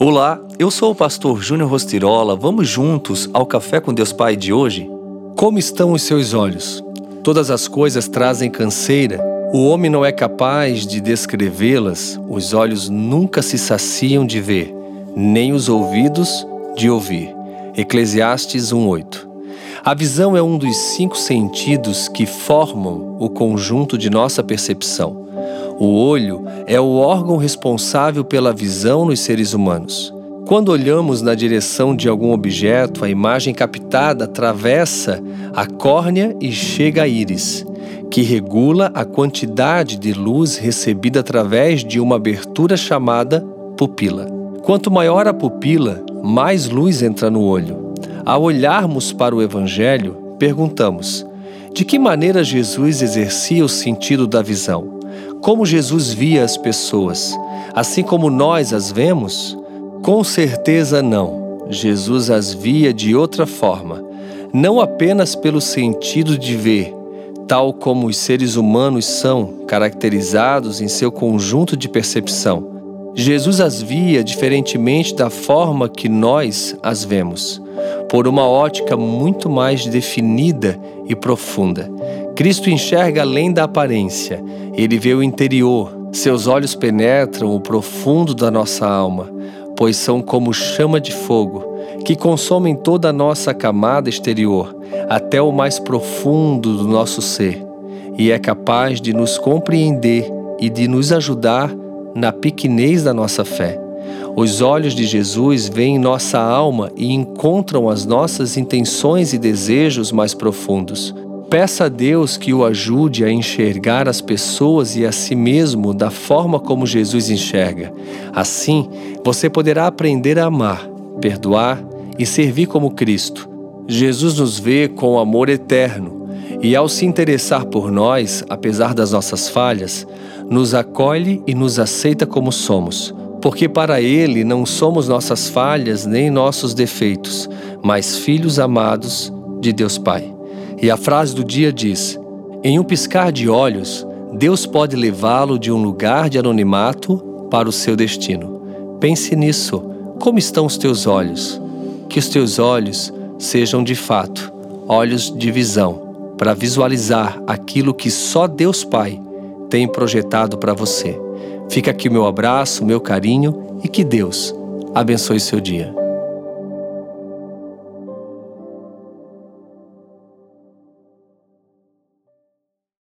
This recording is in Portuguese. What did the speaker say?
Olá, eu sou o pastor Júnior Rostirola. Vamos juntos ao Café com Deus Pai de hoje? Como estão os seus olhos? Todas as coisas trazem canseira. O homem não é capaz de descrevê-las. Os olhos nunca se saciam de ver, nem os ouvidos de ouvir. Eclesiastes 1:8. A visão é um dos cinco sentidos que formam o conjunto de nossa percepção. O olho é o órgão responsável pela visão nos seres humanos. Quando olhamos na direção de algum objeto, a imagem captada atravessa a córnea e chega à íris, que regula a quantidade de luz recebida através de uma abertura chamada pupila. Quanto maior a pupila, mais luz entra no olho. Ao olharmos para o Evangelho, perguntamos: de que maneira Jesus exercia o sentido da visão? Como Jesus via as pessoas, assim como nós as vemos? Com certeza não. Jesus as via de outra forma, não apenas pelo sentido de ver, tal como os seres humanos são caracterizados em seu conjunto de percepção. Jesus as via diferentemente da forma que nós as vemos, por uma ótica muito mais definida e profunda. Cristo enxerga além da aparência, ele vê o interior, seus olhos penetram o profundo da nossa alma, pois são como chama de fogo, que consomem toda a nossa camada exterior, até o mais profundo do nosso ser, e é capaz de nos compreender e de nos ajudar na pequenez da nossa fé. Os olhos de Jesus veem nossa alma e encontram as nossas intenções e desejos mais profundos. Peça a Deus que o ajude a enxergar as pessoas e a si mesmo da forma como Jesus enxerga. Assim, você poderá aprender a amar, perdoar e servir como Cristo. Jesus nos vê com amor eterno e, ao se interessar por nós, apesar das nossas falhas, nos acolhe e nos aceita como somos. Porque para Ele não somos nossas falhas nem nossos defeitos, mas filhos amados de Deus Pai. E a frase do dia diz: Em um piscar de olhos, Deus pode levá-lo de um lugar de anonimato para o seu destino. Pense nisso. Como estão os teus olhos? Que os teus olhos sejam de fato olhos de visão, para visualizar aquilo que só Deus Pai tem projetado para você. Fica aqui o meu abraço, meu carinho e que Deus abençoe seu dia.